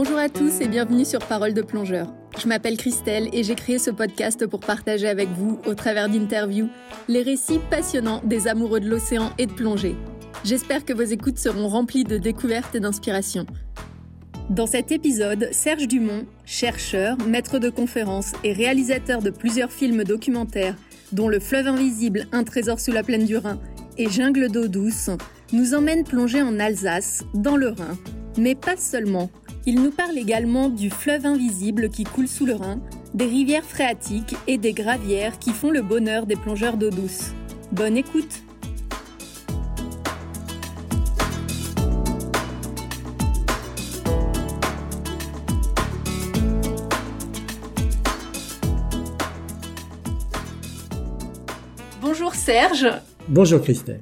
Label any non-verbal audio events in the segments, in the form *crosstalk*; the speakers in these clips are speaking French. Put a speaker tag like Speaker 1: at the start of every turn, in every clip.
Speaker 1: Bonjour à tous et bienvenue sur Parole de plongeur. Je m'appelle Christelle et j'ai créé ce podcast pour partager avec vous, au travers d'interviews, les récits passionnants des amoureux de l'océan et de plongée. J'espère que vos écoutes seront remplies de découvertes et d'inspiration. Dans cet épisode, Serge Dumont, chercheur, maître de conférences et réalisateur de plusieurs films documentaires, dont Le fleuve invisible, Un trésor sous la plaine du Rhin et Jungle d'eau douce, nous emmène plonger en Alsace, dans le Rhin. Mais pas seulement. Il nous parle également du fleuve invisible qui coule sous le Rhin, des rivières phréatiques et des gravières qui font le bonheur des plongeurs d'eau douce. Bonne écoute Bonjour Serge.
Speaker 2: Bonjour Christelle.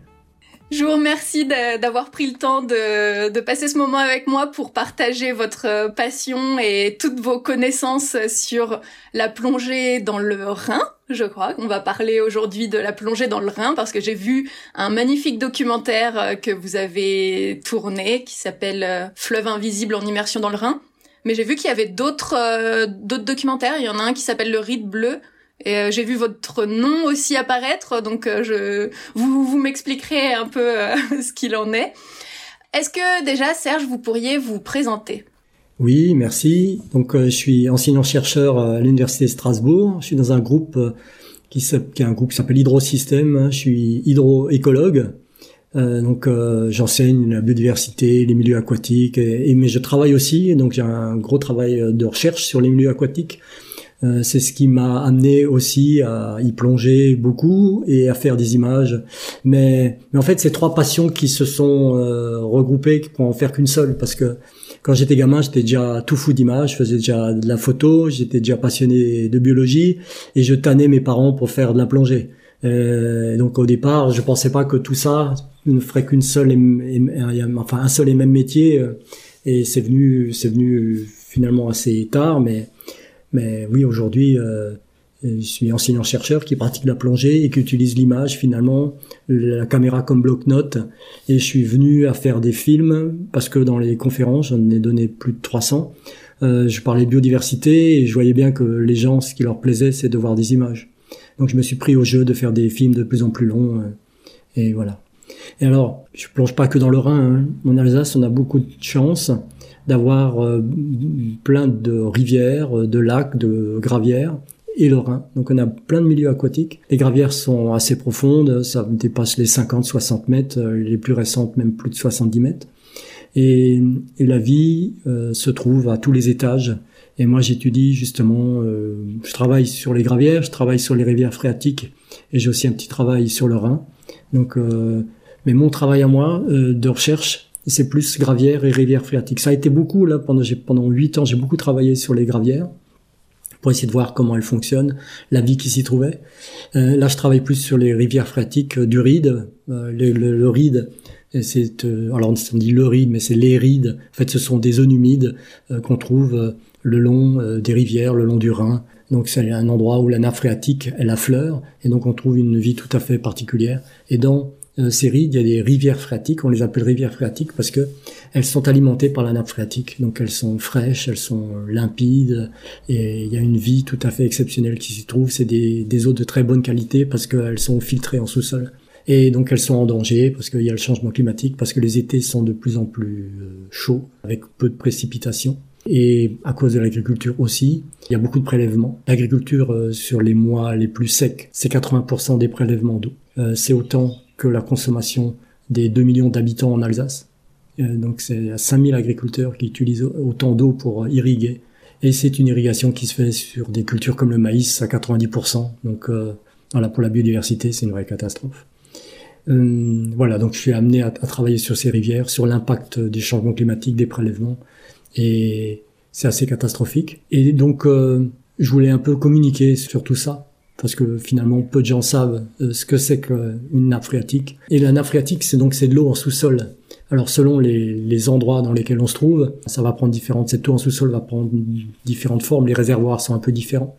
Speaker 1: Je vous remercie d'avoir pris le temps de, passer ce moment avec moi pour partager votre passion et toutes vos connaissances sur la plongée dans le Rhin. Je crois qu'on va parler aujourd'hui de la plongée dans le Rhin parce que j'ai vu un magnifique documentaire que vous avez tourné qui s'appelle euh, Fleuve invisible en immersion dans le Rhin. Mais j'ai vu qu'il y avait d'autres euh, d'autres documentaires. Il y en a un qui s'appelle Le Ride bleu euh, j'ai vu votre nom aussi apparaître, donc euh, vous, vous m'expliquerez un peu euh, *laughs* ce qu'il en est. Est-ce que déjà, Serge, vous pourriez vous présenter?
Speaker 2: Oui, merci. Donc, je suis enseignant-chercheur à l'Université de Strasbourg. Je suis dans un groupe qui, est un groupe qui s'appelle Hydrosystème. Je suis hydroécologue. Donc j'enseigne la biodiversité, les milieux aquatiques, mais je travaille aussi, donc j'ai un gros travail de recherche sur les milieux aquatiques. Euh, c'est ce qui m'a amené aussi à y plonger beaucoup et à faire des images. Mais, mais en fait, c'est trois passions qui se sont euh, regroupées pour en faire qu'une seule. Parce que quand j'étais gamin, j'étais déjà tout fou d'images, je faisais déjà de la photo, j'étais déjà passionné de biologie et je tannais mes parents pour faire de la plongée. Euh, donc au départ, je pensais pas que tout ça ne ferait qu'une seule, et, enfin un seul et même métier. Euh, et c'est venu, c'est venu finalement assez tard, mais mais oui, aujourd'hui, euh, je suis enseignant-chercheur qui pratique la plongée et qui utilise l'image finalement, la caméra comme bloc-notes. Et je suis venu à faire des films parce que dans les conférences, j'en ai donné plus de 300. Euh, je parlais biodiversité et je voyais bien que les gens, ce qui leur plaisait, c'est de voir des images. Donc je me suis pris au jeu de faire des films de plus en plus longs. Euh, et voilà. Et alors, je plonge pas que dans le Rhin. Hein. En Alsace, on a beaucoup de chance d'avoir euh, plein de rivières, euh, de lacs, de gravières et le Rhin. Donc on a plein de milieux aquatiques. Les gravières sont assez profondes, ça dépasse les 50-60 mètres, euh, les plus récentes même plus de 70 mètres. Et, la vie se trouve à tous les étages. Et moi j'étudie justement, je travaille sur les gravières, je travaille sur les rivières phréatiques et j'ai aussi un petit travail sur le Rhin. Donc, mais mon travail à moi de recherche, c'est plus gravières et rivières phréatiques. Ça a été beaucoup là pendant pendant huit ans, j'ai beaucoup travaillé sur les gravières pour essayer de voir comment elles fonctionnent, la vie qui s'y trouvait. Euh, là, je travaille plus sur les rivières phréatiques euh, du ride. Euh, le, le, le, ride, c'est alors on dit le ride, mais c'est les rides. En fait, ce sont des zones humides qu'on trouve le long des rivières, le long du Rhin. Donc c'est un endroit où la nappe phréatique elle affleure et donc on trouve une vie tout à fait particulière. Et dans euh, ces rides, il y a des rivières phréatiques, on les appelle rivières phréatiques parce que elles sont alimentées par la nappe phréatique, donc elles sont fraîches, elles sont limpides, et il y a une vie tout à fait exceptionnelle qui s'y trouve. C'est des, eaux de très bonne qualité parce qu'elles sont filtrées en sous-sol. Et donc elles sont en danger parce qu'il y a le changement climatique, parce que les étés sont de plus en plus euh, chauds, avec peu de précipitations. Et à cause de l'agriculture aussi, il y a beaucoup de prélèvements. L'agriculture euh, sur les mois les plus secs, c'est 80% des prélèvements d'eau. c'est autant que la consommation des 2 millions d'habitants en Alsace. Euh, donc c'est 5000 agriculteurs qui utilisent autant d'eau pour irriguer. Et c'est une irrigation qui se fait sur des cultures comme le maïs à 90%. Donc euh, voilà, pour la biodiversité, c'est une vraie catastrophe. Euh, voilà, donc je suis amené à, travailler sur ces rivières, sur l'impact des changements climatiques, des prélèvements. Et c'est assez catastrophique. Et donc, euh, je voulais un peu communiquer sur tout ça parce que finalement peu de gens savent euh, ce que c'est qu'une nappe phréatique. Et la nappe phréatique, c'est donc c'est de l'eau en sous-sol. Alors selon les, les, endroits dans lesquels on se trouve, ça va prendre différentes. Cette eau en sous-sol va prendre différentes formes. Les réservoirs sont un peu différents.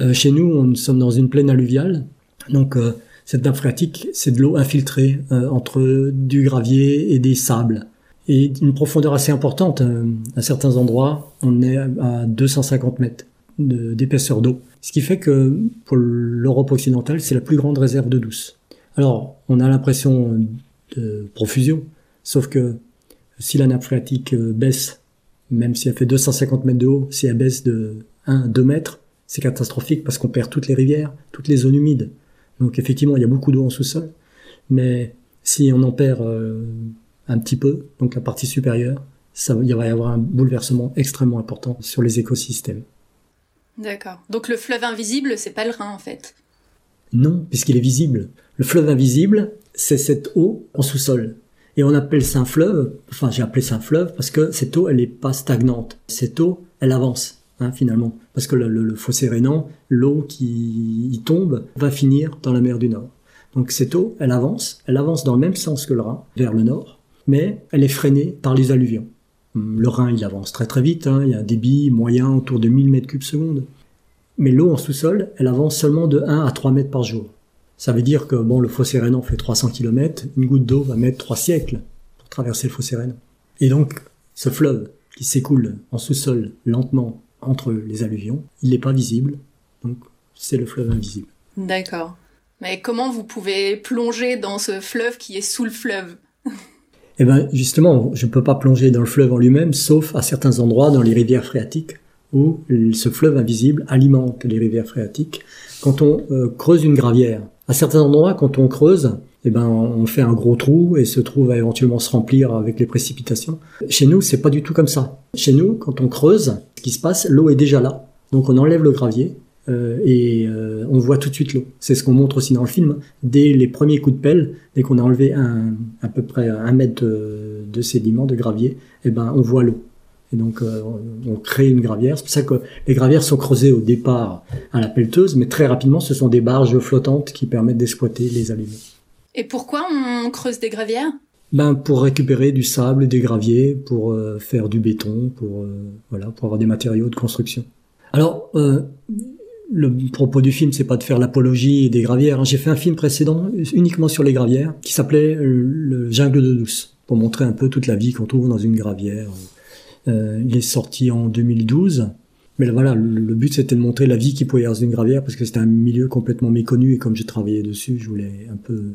Speaker 2: Euh, chez nous, on sommes dans une plaine alluviale, donc euh, cette nappe phréatique, c'est de l'eau infiltrée euh, entre du gravier et des sables. et une profondeur assez importante. Euh, à certains endroits, on est à 250 mètres d'épaisseur d'eau. Ce qui fait que pour l'Europe occidentale, c'est la plus grande réserve d'eau douce. Alors, on a l'impression de profusion, sauf que si la nappe phréatique euh, baisse, même si elle fait 250 mètres de haut, si elle baisse de 1 2 mètres, c'est catastrophique parce qu'on perd toutes les rivières, toutes les zones humides. Donc effectivement, il y a beaucoup d'eau en sous-sol, mais si on en perd euh, un petit peu, donc la partie supérieure, ça, il va y avoir un bouleversement extrêmement important sur les écosystèmes.
Speaker 1: D'accord. Donc le fleuve invisible, c'est pas le Rhin en fait.
Speaker 2: Non, puisqu'il est visible. Le fleuve invisible, c'est cette eau en sous-sol. Et on appelle ça un fleuve, enfin j'ai appelé ça un fleuve parce que cette eau, elle n'est pas stagnante. Cette eau, elle avance, hein, finalement. Parce que le, fossé rénan, l'eau qui y tombe, va finir dans la mer du Nord. Donc cette eau, elle avance, elle avance dans le même sens que le Rhin, vers le nord, mais elle est freinée par les alluvions. Hum, le Rhin, il avance très très vite, hein, il y a un débit moyen autour de 1000 mètres cubes seconde. Mais l'eau en sous-sol, elle avance seulement de 1 à 3 mètres par jour. Ça veut dire que bon, le fossé Rhénan fait 300 km, une goutte d'eau va mettre 3 siècles pour traverser le fossé Rhénan. Et donc, ce fleuve qui s'écoule en sous-sol lentement entre les alluvions, il n'est pas visible, donc c'est le fleuve invisible.
Speaker 1: D'accord. Mais comment vous pouvez plonger dans ce fleuve qui est sous le fleuve?
Speaker 2: Eh bien, justement, je ne peux pas plonger dans le fleuve en lui-même, sauf à certains endroits dans les rivières phréatiques, où ce fleuve invisible alimente les rivières phréatiques. Quand on euh, creuse une gravière, à certains endroits, quand on creuse, eh ben, on fait un gros trou et ce trou va éventuellement se remplir avec les précipitations. Chez nous, c'est pas du tout comme ça. Chez nous, quand on creuse, ce qui se passe, l'eau est déjà là. Donc on enlève le gravier euh, et euh, on voit tout de suite l'eau. C'est ce qu'on montre aussi dans le film. Dès les premiers coups de pelle, dès qu'on a enlevé un, à peu près un mètre de, de sédiment, de gravier, eh ben, on voit l'eau. Et donc, euh, on crée une gravière. C'est pour ça que les gravières sont creusées au départ à la pelleteuse, mais très rapidement, ce sont des barges flottantes qui permettent d'exploiter les aliments.
Speaker 1: Et pourquoi on creuse des gravières?
Speaker 2: Ben pour récupérer du sable, des graviers, pour faire du béton, pour voilà, pour avoir des matériaux de construction. Alors, le propos du film, c'est pas de faire l'apologie des gravières. Hein. J'ai fait un film précédent uniquement sur les gravières, qui s'appelait Le jungle de douce, pour montrer un peu toute la vie qu'on trouve dans une gravière. Euh, il est sorti en 2012. Mais voilà, le, but c'était de montrer la vie qu'il pouvait y avoir dans une gravière parce que c'était un milieu complètement méconnu et comme j'ai travaillé dessus, je voulais un peu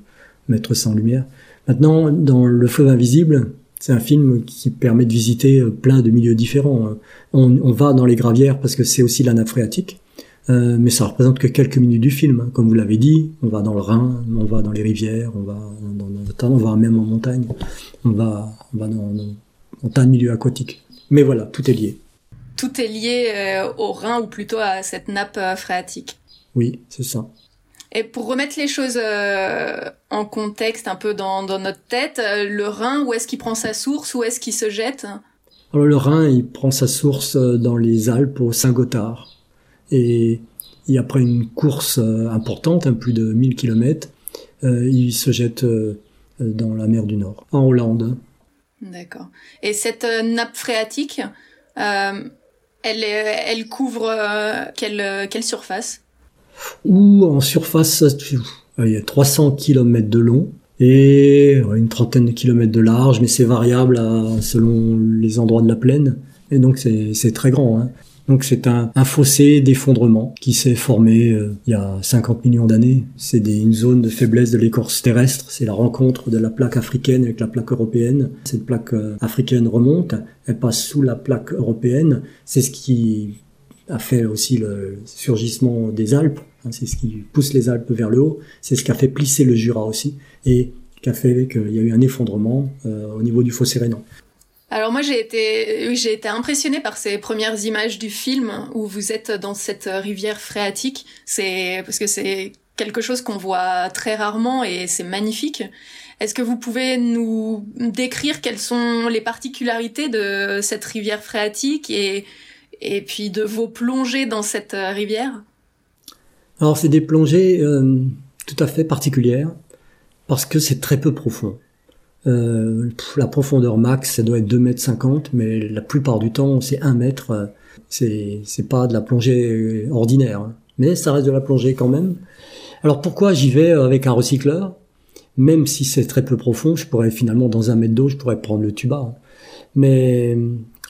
Speaker 2: mettre ça en lumière. Maintenant, dans Le Fleuve Invisible, c'est un film qui permet de visiter euh, plein de milieux différents. On, on va dans les gravières parce que c'est aussi la nappe phréatique, euh, mais ça représente que quelques minutes du film. Hein. Comme vous l'avez dit, on va dans le Rhin, on va dans les rivières, on va dans, dans, on va même en montagne, on va, on va dans, dans, dans tas de milieux aquatiques. Mais voilà, tout est lié.
Speaker 1: Tout est lié euh, au Rhin ou plutôt à cette nappe euh, phréatique.
Speaker 2: Oui, c'est ça.
Speaker 1: Et pour remettre les choses en contexte un peu dans, notre tête, le Rhin, où est-ce qu'il prend sa source Où est-ce qu'il se jette?
Speaker 2: Alors le Rhin, il prend sa source dans les Alpes au Saint-Gothard. Et, après une course importante, un plus de 1000 km, il se jette dans la mer du Nord, en Hollande.
Speaker 1: D'accord. Et cette euh, nappe phréatique, euh, elle, elle couvre euh, quelle, quelle surface?
Speaker 2: Ou en surface, il y a 300 km de long et une trentaine de kilomètres de large, mais c'est variable selon les endroits de la plaine. Et donc c'est très grand. Hein. Donc c'est un, fossé d'effondrement qui s'est formé euh, il y a 50 millions d'années. C'est une zone de faiblesse de l'écorce terrestre. C'est la rencontre de la plaque africaine avec la plaque européenne. Cette plaque euh, africaine remonte, elle passe sous la plaque européenne. C'est ce qui a fait aussi le surgissement des Alpes. Hein, c'est ce qui pousse les Alpes vers le haut. C'est ce qui a fait plisser le Jura aussi et qui a fait qu'il y a eu un effondrement euh, au niveau du fossé rénan.
Speaker 1: Alors moi j'ai été j'ai été impressionnée par ces premières images du film où vous êtes dans cette rivière phréatique. C'est parce que c'est quelque chose qu'on voit très rarement et c'est magnifique. Est-ce que vous pouvez nous décrire quelles sont les particularités de cette rivière phréatique et et puis de vos plongées dans cette rivière?
Speaker 2: Alors c'est des plongées euh, tout à fait particulières parce que c'est très peu profond. Euh, la profondeur max, ça doit être 2 mètres 50, mais la plupart du temps, c'est 1 mètre. Euh, c'est, pas de la plongée ordinaire, hein. mais ça reste de la plongée quand même. Alors pourquoi j'y vais avec un recycleur? Même si c'est très peu profond, je pourrais finalement dans un mètre d'eau, je pourrais prendre le tuba. Mais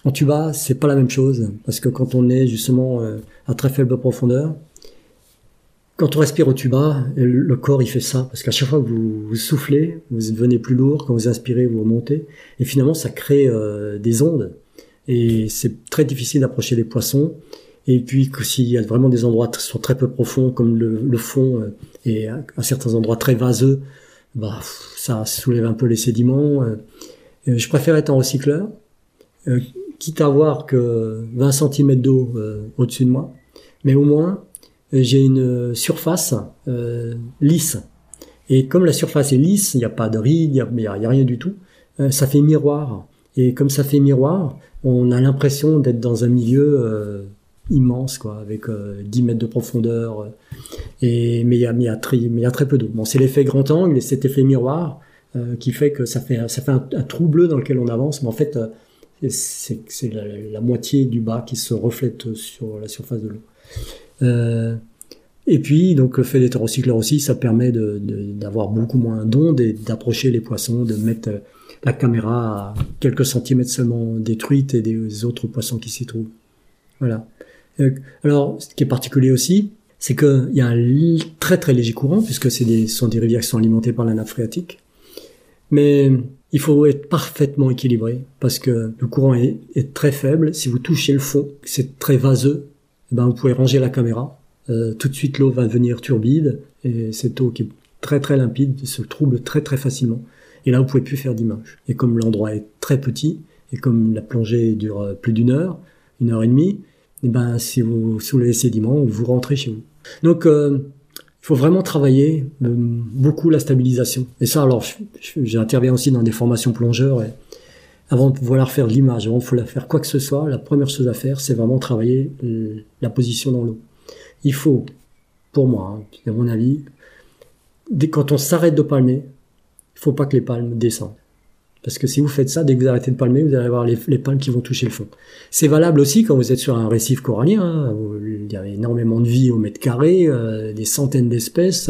Speaker 2: en tuba, c'est pas la même chose parce que quand on est justement euh, à très faible profondeur, quand on respire au tuba, le corps il fait ça parce qu'à chaque fois que vous, soufflez, vous devenez plus lourd. Quand vous inspirez, vous remontez et finalement ça crée euh, des ondes et c'est très difficile d'approcher les poissons. Et puis s'il y a vraiment des endroits qui sont très peu profonds comme le, fond euh, et à, certains endroits très vaseux, bah ça soulève un peu les sédiments. Euh. je préfère être en recycleur, quitte à avoir que 20 cm d'eau au-dessus de moi, mais au moins euh, j'ai une surface euh, lisse. Et comme la surface est lisse, il n'y a pas de rides, il n'y a, rien du tout, euh, ça fait miroir. Et comme ça fait miroir, on a l'impression d'être dans un milieu euh, immense, quoi, avec 10 mètres de profondeur. et, mais il y a, très, peu d'eau. Bon, c'est l'effet grand angle et cet effet miroir qui fait que ça fait, un, trou bleu dans lequel on avance. Mais en fait, c'est la, moitié du bas qui se reflète sur la surface de l'eau. Euh, et puis, donc, le fait d'être recycleur aussi, ça permet d'avoir beaucoup moins d'ondes et d'approcher les poissons, de mettre euh, la caméra à quelques centimètres seulement détruite et des autres poissons qui s'y trouvent. Voilà. Euh, alors, ce qui est particulier aussi, c'est qu'il y a un très très léger courant, puisque des, sont des rivières qui sont alimentées par la nappe phréatique. Mais il faut être parfaitement équilibré, parce que le courant est, très faible. Si vous touchez le fond, c'est très vaseux, ben, vous pouvez ranger la caméra. Euh, tout de suite, l'eau va devenir turbide et cette eau qui est très très limpide se trouble très très facilement. Et là, vous pouvez plus faire d'image. Et comme l'endroit est très petit et comme la plongée dure euh, plus d'une heure, une heure et demie, eh ben, si vous soulevez sédiments, vous rentrez chez vous. Donc, euh, il faut vraiment travailler euh, beaucoup la stabilisation. Et ça, alors, j'interviens aussi dans des formations plongeurs et avant de vouloir faire l'image, avant de vouloir faire quoi que ce soit, la première chose à faire, c'est vraiment travailler euh, la position dans l'eau. Il faut, pour moi, hein, à mon avis, dès, quand on s'arrête de palmer, il faut pas que les palmes descendent. Parce que si vous faites ça, dès que vous arrêtez de palmer, vous allez avoir les, palmes qui vont toucher le fond. C'est valable aussi quand vous êtes sur un récif corallien. Hein, il y a énormément de vie au mètre carré, euh, des centaines d'espèces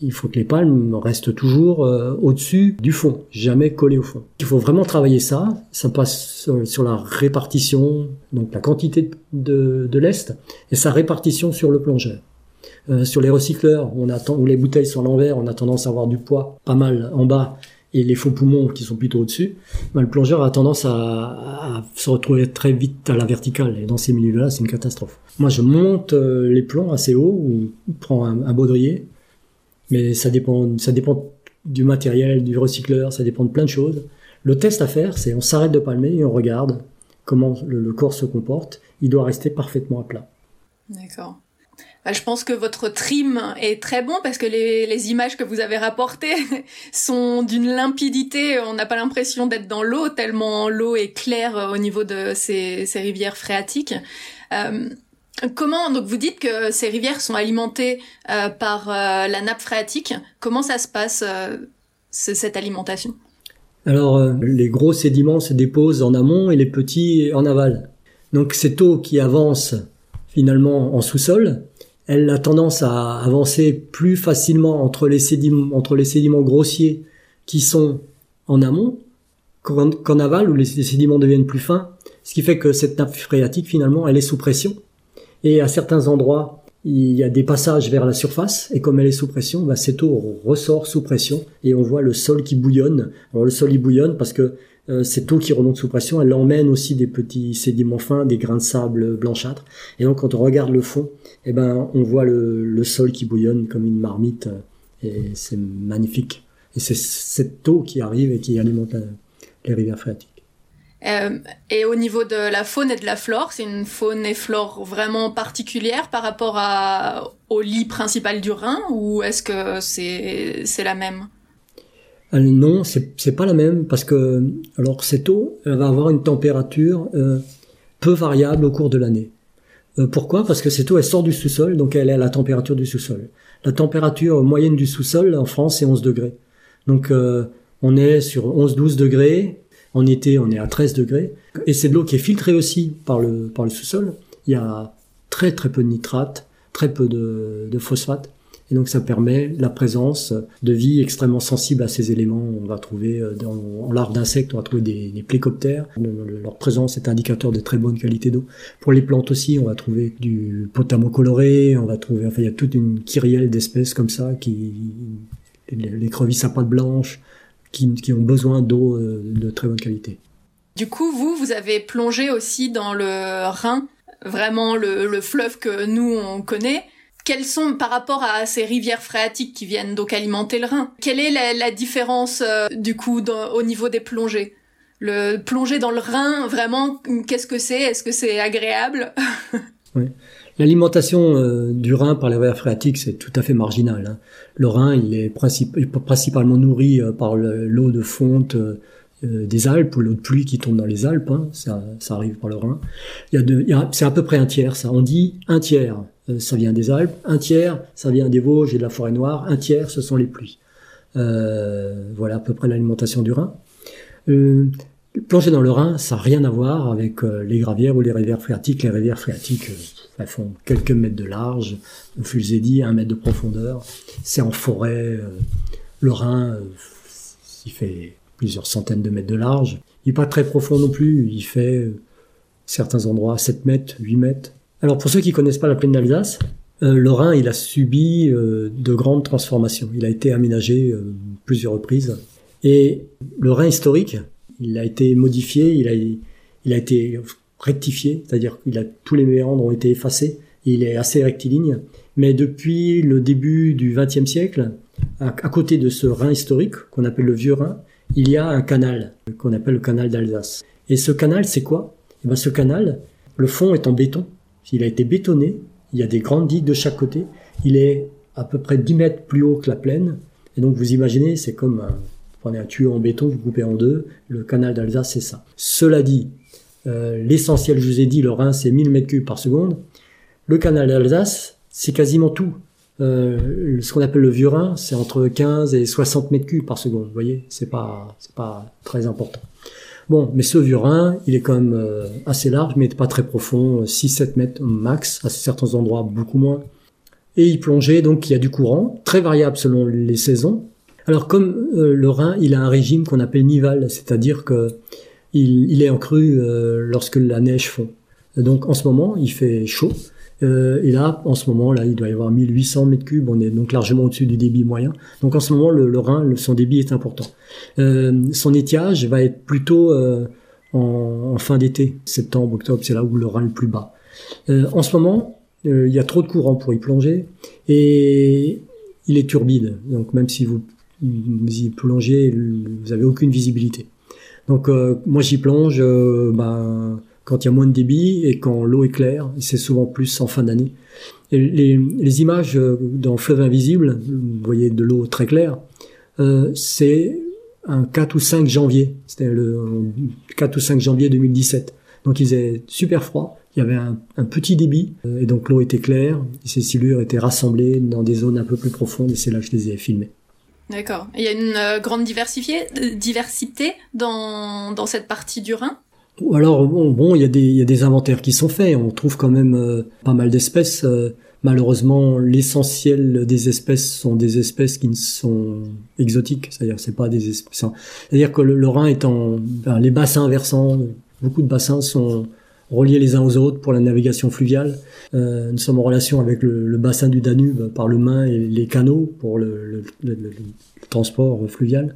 Speaker 2: il faut que les palmes restent toujours euh, au-dessus du fond, jamais collées au fond. Il faut vraiment travailler ça. Ça passe sur, la répartition, donc la quantité de, l'est, et sa répartition sur le plongeur. Euh, sur les recycleurs, on attend, où les bouteilles sont à l'envers, on a tendance à avoir du poids pas mal en bas et les faux poumons qui sont plutôt au-dessus. Ben, le plongeur a tendance à, se retrouver très vite à la verticale et dans ces milieux-là, c'est une catastrophe. Moi, je monte euh, les plombs assez haut ou prends un baudrier mais ça dépend, ça dépend du matériel, du recycleur, ça dépend de plein de choses. Le test à faire, c'est on s'arrête de palmer et on regarde comment le, corps se comporte. Il doit rester parfaitement à plat.
Speaker 1: D'accord. Bah, je pense que votre trim est très bon parce que les, images que vous avez rapportées *laughs* sont d'une limpidité. On n'a pas l'impression d'être dans l'eau tellement l'eau est claire au niveau de ces, ces rivières phréatiques. Euh, Comment donc vous dites que ces rivières sont alimentées euh, par euh, la nappe phréatique Comment ça se passe euh, cette alimentation?
Speaker 2: Alors les gros sédiments se déposent en amont et les petits en aval. Donc cette eau qui avance finalement en sous-sol, elle a tendance à avancer plus facilement entre les sédiments, entre les sédiments grossiers qui sont en amont qu'en aval où les sédiments deviennent plus fins. Ce qui fait que cette nappe phréatique finalement elle est sous pression et à certains endroits, il y a des passages vers la surface, et comme elle est sous pression, bah, cette eau ressort sous pression, et on voit le sol qui bouillonne. Alors le sol il bouillonne parce que euh, cette eau qui remonte sous pression, elle emmène aussi des petits sédiments fins, des grains de sable blanchâtres. Et donc quand on regarde le fond, eh ben on voit le, le sol qui bouillonne comme une marmite, et c'est magnifique. Et c'est cette eau qui arrive et qui alimente les rivières phréatiques.
Speaker 1: Euh, et au niveau de la faune et de la flore, c'est une faune et flore vraiment particulière par rapport au lit principal du Rhin ou est-ce que c'est c'est la même?
Speaker 2: Euh, Non, c'est pas la même parce que alors cette eau va avoir une température euh, peu variable au cours de l'année. Pourquoi? Parce que cette eau elle sort du sous-sol donc elle est à la température du sous-sol. La température moyenne du sous-sol en France c'est 11 degrés. Donc on est sur 11-12 degrés en été, on est à 13 degrés. Et c'est de l'eau qui est filtrée aussi par le, par le sous-sol. Il y a très très peu de nitrate, très peu de, de phosphate. Et donc ça permet la présence de vie extrêmement sensible à ces éléments. On va trouver dans, en larves d'insectes, on va trouver des, des plécoptères. Leur présence est indicateur de très bonne qualité d'eau. Pour les plantes aussi, on va trouver du potamo coloré, on va trouver, enfin il y a toute une kyrielle d'espèces comme ça qui les crevisses à pattes blanches qui, qui ont besoin d'eau de très bonne qualité.
Speaker 1: Du coup, vous, vous avez plongé aussi dans le Rhin, vraiment le, le fleuve que nous on connaît. Quelles sont par rapport à ces rivières phréatiques qui viennent donc alimenter le Rhin Quelle est la, la différence euh, du coup au niveau des plongées? Le plonger dans le Rhin, vraiment, qu'est-ce que c'est? Est-ce que c'est agréable? *laughs* *laughs*
Speaker 2: Oui. L'alimentation euh, du Rhin par les rivières phréatiques, c'est tout à fait marginal. Hein. Le Rhin, il est principalement nourri euh, par l'eau de fonte euh, des Alpes ou l'eau de pluie qui tombe dans les Alpes, hein, ça, arrive par le Rhin. C'est à peu près un tiers, ça. On dit un tiers, ça vient des Alpes, un tiers, ça vient des Vosges et de la forêt noire, un tiers, ce sont les pluies. Voilà à peu près l'alimentation du Rhin. Euh, plonger dans le Rhin, ça n'a rien à voir avec les gravières ou les rivières phréatiques. Les rivières phréatiques, elles font quelques mètres de large, ai dit, un mètre de profondeur. C'est en forêt. le Rhin, il fait plusieurs centaines de mètres de large. Il n'est pas très profond non plus, il fait euh, certains endroits 7 mètres, 8 mètres. Alors pour ceux qui connaissent pas la plaine d'Alsace, euh, le Rhin, il a subi euh, de grandes transformations. Il a été aménagé plusieurs reprises. Et le Rhin historique, il a été modifié, il a, été rectifié, c'est-à-dire que tous les méandres ont été effacés, il est assez rectiligne. Mais depuis le début du XXe siècle, à, côté de ce Rhin historique, qu'on appelle le Vieux Rhin, il y a un canal qu'on appelle le canal d'Alsace. Et ce canal, c'est quoi? Eh ben, Ce canal, le fond est en béton. Il a été bétonné. Il y a des grandes digues de chaque côté. Il est à peu près 10 mètres plus haut que la plaine. Et donc vous imaginez, c'est comme un, prenez un tuyau en béton, vous coupez en deux. Le canal d'Alsace, c'est ça. Cela dit, euh, l'essentiel, je vous ai dit, le Rhin, c'est 1000 mètres cubes par seconde. Le canal d'Alsace, c'est quasiment tout. Euh, ce qu'on appelle le vieux Rhin, c'est entre 15 et 60 mètres cubes par seconde. Vous voyez, c'est pas, pas très important. Bon, mais ce vieux Rhin, il est quand même euh, assez large, mais pas très profond, 6-7 mètres max, à certains endroits beaucoup moins. Et il plongeait, donc il y a du courant, très variable selon les saisons. Alors comme euh, le Rhin, il a un régime qu'on appelle nival, c'est-à-dire que il, est en crue lorsque la neige fond. Donc en ce moment, il fait chaud, euh, et là, en ce moment, là, il doit y avoir 1800 mètres cubes. On est donc largement au-dessus du débit moyen. Donc en ce moment, le, le Rhin, son débit est important. Euh, son étiage va être plutôt euh, en, fin d'été, septembre, octobre. C'est là où le Rhin est le plus bas. en ce moment, il y a trop de courant pour y plonger et il est turbide. Donc même si vous, vous y plongez, vous avez aucune visibilité. Donc moi j'y plonge. ben quand il y a moins de débit et quand l'eau est claire, c'est souvent plus en fin d'année. Les, les, images euh, dans Fleuve Invisible, vous voyez de l'eau très claire, euh, c'est un 4 ou 5 janvier, c'était le 4 ou 5 janvier 2017. Donc il faisait super froid, il y avait un, un petit débit, euh, et donc l'eau était claire, et ces silures étaient rassemblées dans des zones un peu plus profondes, et c'est là que je les ai filmées.
Speaker 1: D'accord. Il y a une euh, grande diversité dans, dans cette partie du Rhin?
Speaker 2: Alors bon, bon, il y a des il y a des inventaires qui sont faits. On trouve quand même euh, pas mal d'espèces. Euh, malheureusement, l'essentiel des espèces sont des espèces qui ne sont exotiques. C'est-à-dire, c'est pas des espèces. C'est-à-dire que le, Rhin étant ben, les bassins versants, beaucoup de bassins sont reliés les uns aux autres pour la navigation fluviale. Euh, nous sommes en relation avec le, bassin du Danube par le Main et les canaux pour le, transport fluvial.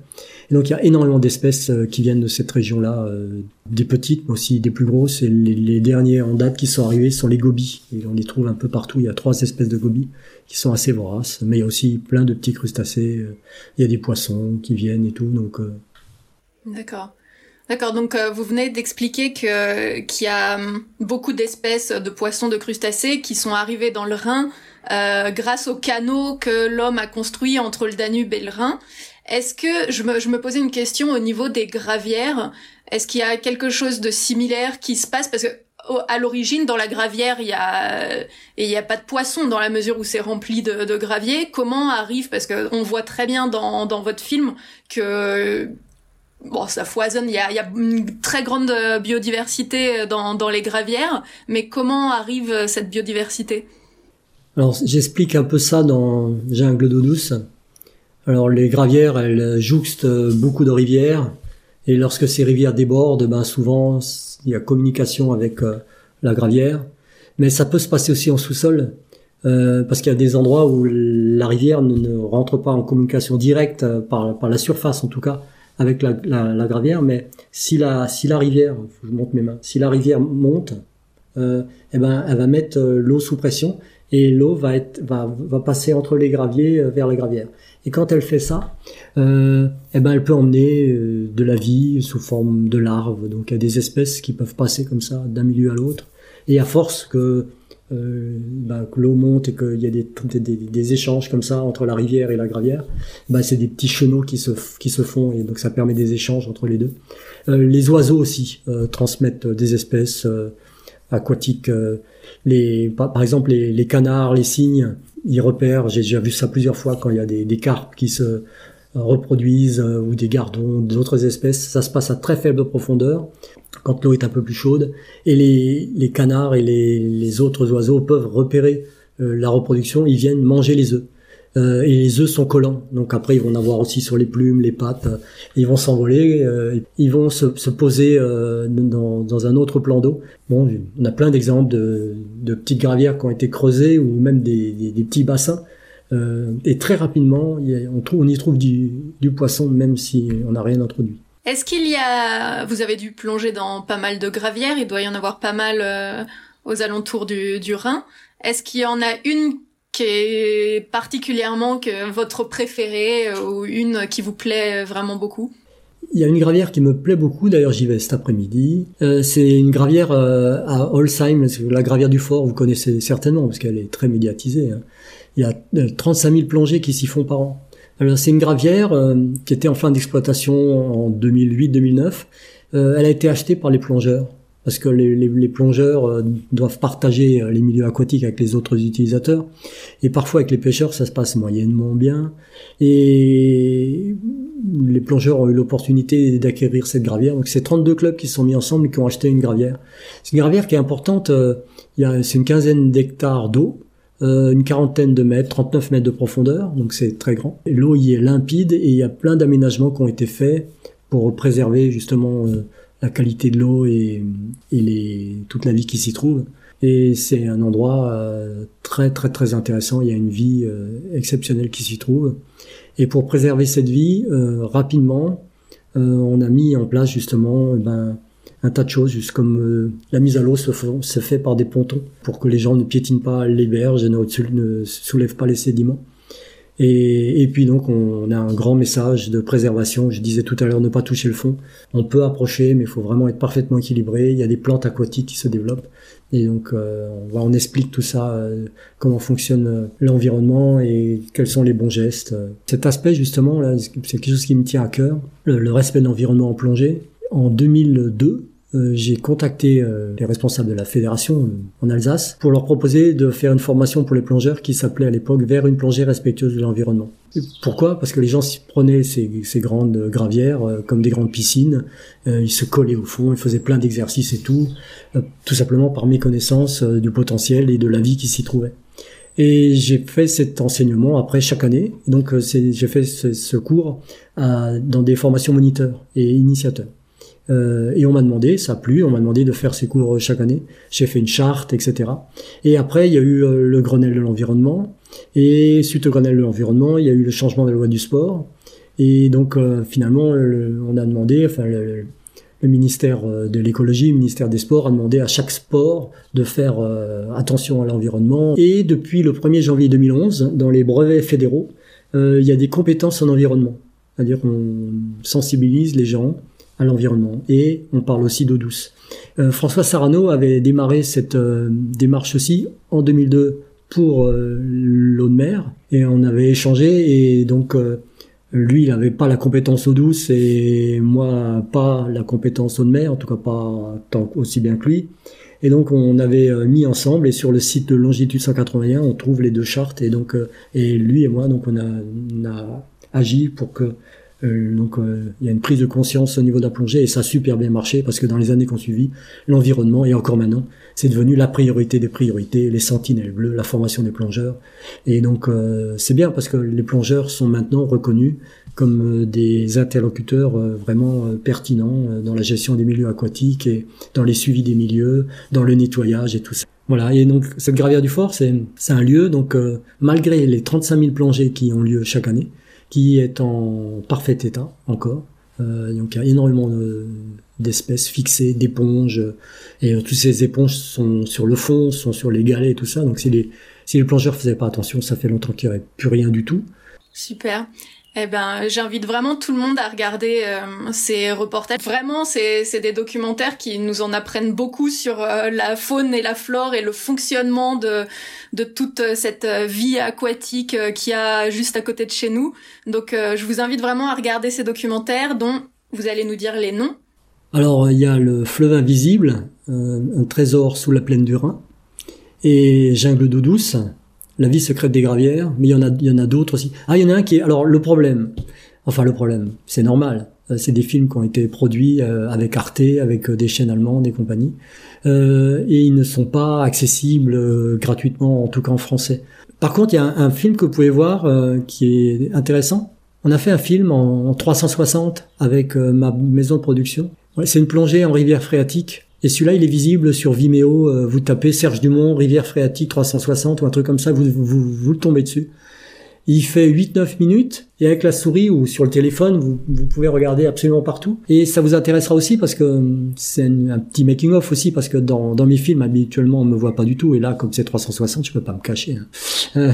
Speaker 2: Et donc il y a énormément d'espèces euh, qui viennent de cette région-là, euh, des petites, mais aussi des plus grosses. Et les, les derniers en date qui sont arrivés sont les gobies. Et on les trouve un peu partout. Il y a trois espèces de gobies qui sont assez voraces, mais il y a aussi plein de petits crustacés. Il y a des poissons qui viennent et tout. Donc
Speaker 1: D'accord. D'accord, donc vous venez d'expliquer que qu'il y a hum, beaucoup d'espèces de poissons, de crustacés qui sont arrivés dans le Rhin euh, grâce aux canaux que l'homme a construits entre le Danube et le Rhin. Est-ce que je me, je me posais une question au niveau des gravières Est-ce qu'il y a quelque chose de similaire qui se passe? Parce que à l'origine, dans la gravière, il y a il y a pas de poisson dans la mesure où c'est rempli de, de gravier. Comment arrive Parce que on voit très bien dans, dans votre film que bon, ça foisonne. Il y a, une très grande biodiversité dans, dans les gravières, mais comment arrive cette biodiversité?
Speaker 2: Alors j'explique un peu ça dans Jungle d'eau douce. Alors les gravières, elles jouxtent beaucoup de rivières et lorsque ces rivières débordent, ben souvent il y a communication avec euh, la gravière. Mais ça peut se passer aussi en sous-sol euh, parce qu'il y a des endroits où la rivière ne, rentre pas en communication directe euh, par la surface en tout cas avec la, gravière. Mais si la si la rivière, je monte mes mains, si la rivière monte, euh, eh ben elle va mettre l'eau sous pression et l'eau va va, va passer entre les graviers vers la gravière. Et quand elle fait ça, euh, eh ben elle peut emmener euh, de la vie sous forme de larves. Donc il y a des espèces qui peuvent passer comme ça d'un milieu à l'autre. Et à force que, euh, ben, que l'eau monte et qu'il y a des, des, des, échanges comme ça entre la rivière et la gravière, ben, c'est des petits chenaux qui se, qui se font et donc ça permet des échanges entre les deux. Euh, les oiseaux aussi euh, transmettent des espèces aquatiques. les, par, exemple les, les canards, les cygnes ils repèrent, j'ai déjà vu ça plusieurs fois quand il y a des, des carpes qui se euh, reproduisent euh, ou des gardons d'autres espèces, ça se passe à très faible profondeur quand l'eau est un peu plus chaude et les, les canards et les, les, autres oiseaux peuvent repérer euh, la reproduction, ils viennent manger les œufs. Euh, et les œufs sont collants. Donc après, ils vont en avoir aussi sur les plumes, les pattes. Euh, ils vont s'envoler. Euh, ils vont se, se poser dans, dans, un autre plan d'eau. Bon, on a plein d'exemples de, de, petites gravières qui ont été creusées ou même des, des petits bassins. Et très rapidement, on, y trouve du, poisson même si on n'a rien introduit.
Speaker 1: Est-ce qu'il y a, vous avez dû plonger dans pas mal de gravières, il doit y en avoir pas mal aux alentours du, du Rhin. Est-ce qu'il y en a une qui est particulièrement que votre préférée euh, ou une qui vous plaît vraiment beaucoup?
Speaker 2: Il y a une gravière qui me plaît beaucoup, d'ailleurs j'y vais cet après-midi. Euh, c'est une gravière euh, à Holsheim, la gravière du fort, vous connaissez certainement parce qu'elle est très médiatisée. Hein. Il y a 35 000 plongées qui s'y font par an. Alors c'est une gravière qui était en fin d'exploitation en 2008-2009. elle a été achetée par les plongeurs parce que les, les, les plongeurs euh, doivent partager euh, les milieux aquatiques avec les autres utilisateurs. Et parfois avec les pêcheurs, ça se passe moyennement bien. Et les plongeurs ont eu l'opportunité d'acquérir cette gravière. Donc c'est 32 clubs qui se sont mis ensemble et qui ont acheté une gravière. C'est une gravière qui est importante. Euh, c'est une quinzaine d'hectares d'eau. une quarantaine de mètres, 39 mètres de profondeur, donc c'est très grand. L'eau y est limpide et il y a plein d'aménagements qui ont été faits pour préserver justement la qualité de l'eau et, et les, toute la vie qui s'y trouve. Et c'est un endroit euh, très très très intéressant. Il y a une vie euh, exceptionnelle qui s'y trouve. Et pour préserver cette vie, euh, rapidement, on a mis en place justement eh ben, un tas de choses, juste comme la mise à l'eau se, se, fait par des pontons pour que les gens ne piétinent pas les berges et ne soulèvent pas les sédiments. Et, et, puis donc on, a un grand message de préservation. Je disais tout à l'heure ne pas toucher le fond. On peut approcher, mais il faut vraiment être parfaitement équilibré. Il y a des plantes aquatiques qui se développent. Et donc euh, on, on, explique tout ça, euh, comment fonctionne euh, l'environnement et quels sont les bons gestes. Cet aspect justement, là, c'est quelque chose qui me tient à cœur, le, le respect de l'environnement en plongée. En 2002, euh, j'ai contacté euh, les responsables de la fédération euh, en Alsace pour leur proposer de faire une formation pour les plongeurs qui s'appelait à l'époque vers une plongée respectueuse de l'environnement. Pourquoi? Parce que les gens prenaient ces, ces grandes gravières comme des grandes piscines, ils se collaient au fond, ils faisaient plein d'exercices et tout, tout simplement par méconnaissance du potentiel et de la vie qui s'y trouvait. Et j'ai fait cet enseignement après chaque année. Donc j'ai fait ce, ce cours à, dans des formations moniteurs et initiateurs. Euh, et on m'a demandé, ça a plu, on m'a demandé de faire ces cours chaque année. J'ai fait une charte, etc. Et après, il y a eu euh, le Grenelle de l'environnement. Et suite au Grenelle de l'environnement, il y a eu le changement de la loi du sport. Et donc, euh, finalement, on a demandé, enfin, le, le ministère de l'écologie, le ministère des sports a demandé à chaque sport de faire attention à l'environnement. Et depuis le 1er janvier 2011, dans les brevets fédéraux, il y a des compétences en environnement. C'est-à-dire qu'on sensibilise les gens à l'environnement. Et on parle aussi d'eau douce. Euh, François Sarano avait démarré cette euh, démarche aussi en 2002 pour euh, l'eau de mer et on avait échangé et donc lui il n'avait pas la compétence eau douce et moi pas la compétence eau de mer en tout cas pas tant aussi bien que lui et donc on avait mis ensemble et sur le site de Longitude 181 on trouve les deux chartes et donc et lui et moi donc on on a agi pour que Euh, donc euh, il y a une prise de conscience au niveau de la plongée et ça a super bien marché parce que dans les années qui ont suivi, l'environnement et encore maintenant, c'est devenu la priorité des priorités, les sentinelles bleues, la formation des plongeurs. Et donc euh, c'est bien parce que les plongeurs sont maintenant reconnus comme des interlocuteurs vraiment pertinents dans la gestion des milieux aquatiques et dans les suivis des milieux, dans le nettoyage et tout ça. Voilà, et donc cette gravière du fort, c'est un lieu, donc malgré les 35 000 plongées qui ont lieu chaque année, qui est en parfait état encore. Euh, donc il y a énormément d'espèces fixées, d'éponges, et toutes ces éponges sont sur le fond, sont sur les galets et tout ça. Donc si les, si les plongeurs faisaient pas attention, ça fait longtemps qu'il n'y aurait plus rien du tout.
Speaker 1: Super. Eh ben, j'invite vraiment tout le monde à regarder euh, ces reportages. Vraiment, c'est des documentaires qui nous en apprennent beaucoup sur euh, la faune et la flore et le fonctionnement de de toute cette vie aquatique euh, qui a juste à côté de chez nous. Donc, je vous invite vraiment à regarder ces documentaires dont vous allez nous dire les noms.
Speaker 2: Alors, il y a le fleuve invisible, un trésor sous la plaine du Rhin, et Jungle d'eau douce, la vie secrète des gravières, mais il y en a, il y en a d'autres aussi. Ah, il y en a un qui est, alors le problème, enfin le problème, c'est normal. Euh, c'est des films qui ont été produits euh, avec Arte, avec euh, des chaînes allemandes et compagnie, et ils ne sont pas accessibles gratuitement, en tout cas en français. Par contre, il y a un, film que vous pouvez voir qui est intéressant. On a fait un film en 360 avec ma maison de production. c'est une plongée en rivière phréatique et celui-là, il est visible sur Vimeo. Euh, vous tapez Serge Dumont, Rivière Phréatique 360 ou un truc comme ça, vous, vous, vous le tombez dessus. Il fait 8-9 minutes et avec la souris ou sur le téléphone, vous, vous, pouvez regarder absolument partout. Et ça vous intéressera aussi parce que hum, c'est un, petit making-of aussi parce que dans, dans mes films, habituellement, on me voit pas du tout. Et là, comme c'est 360, je peux pas me cacher. Hein. Euh,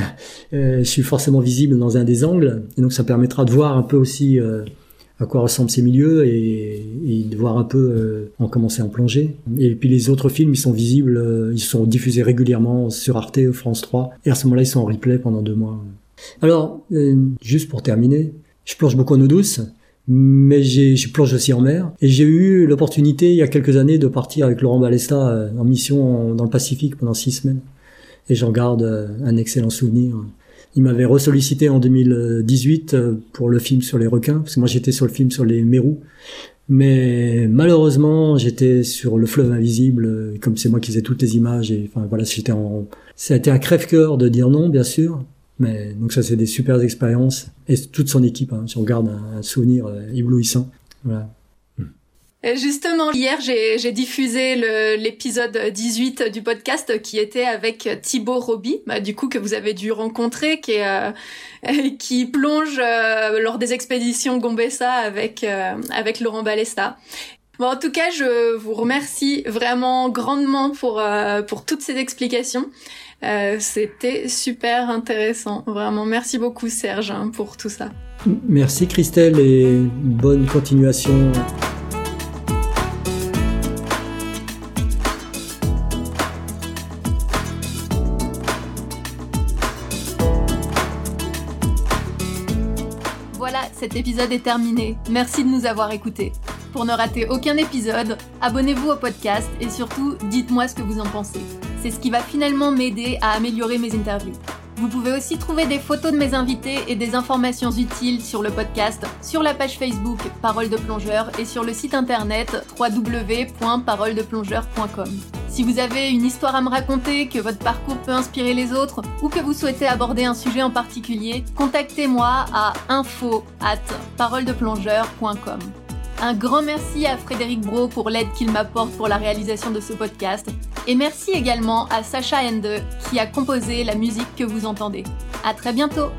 Speaker 2: euh, je suis forcément visible dans un des angles. Et donc ça permettra de voir un peu aussi... Euh, à quoi ressemblent ces milieux et, de voir un peu euh, en commencer à en plonger. Et puis les autres films, ils sont visibles, euh, ils sont diffusés régulièrement sur Arte, France 3, et à ce moment-là, ils sont en replay pendant deux mois. Alors, euh, juste pour terminer, je plonge beaucoup en eau douce, mais je plonge aussi en mer. Et j'ai eu l'opportunité, il y a quelques années, de partir avec Laurent Balesta en mission dans le Pacifique pendant six semaines. Et j'en garde un excellent souvenir. Il m'avait ressollicité en 2018 euh, pour le film sur les requins, parce que moi j'étais sur le film sur les mérous. Mais malheureusement, j'étais sur le fleuve invisible, comme c'est moi qui faisais toutes les images. Et enfin voilà, j'étais en. Ça a été un crève-cœur de dire non, bien sûr. Mais donc ça, c'est des super expériences et toute son équipe. Hein, si on garde un, un souvenir euh, éblouissant. Voilà.
Speaker 1: Euh, justement, hier, j'ai diffusé l'épisode 18 du podcast qui était avec Thibaut Roby, bah, du coup que vous avez dû rencontrer, qui, euh, *laughs* plonge euh, lors des expéditions Gombessa avec Laurent Balesta. En tout cas, je vous remercie vraiment grandement pour pour toutes ces explications. C'était super intéressant, vraiment. Merci beaucoup Serge hein, pour tout ça.
Speaker 2: Merci Christelle et bonne continuation.
Speaker 1: Cet épisode est terminé. Merci de nous avoir écoutés. Pour ne rater aucun épisode, abonnez-vous au podcast et surtout, dites-moi ce que vous en pensez. C'est ce qui va finalement m'aider à améliorer mes interviews. Vous pouvez aussi trouver des photos de mes invités et des informations utiles sur le podcast, sur la page Facebook Parole de plongeur et sur le site internet www.paroledeplongeur.com. Si vous avez une histoire à me raconter, que votre parcours peut inspirer les autres ou que vous souhaitez aborder un sujet en particulier, contactez-moi à info at paroledeplongeur.com. Un grand merci à Frédéric Bro pour l'aide qu'il m'apporte pour la réalisation de ce podcast. Et merci également à Sacha Ende qui a composé la musique que vous entendez. À très bientôt!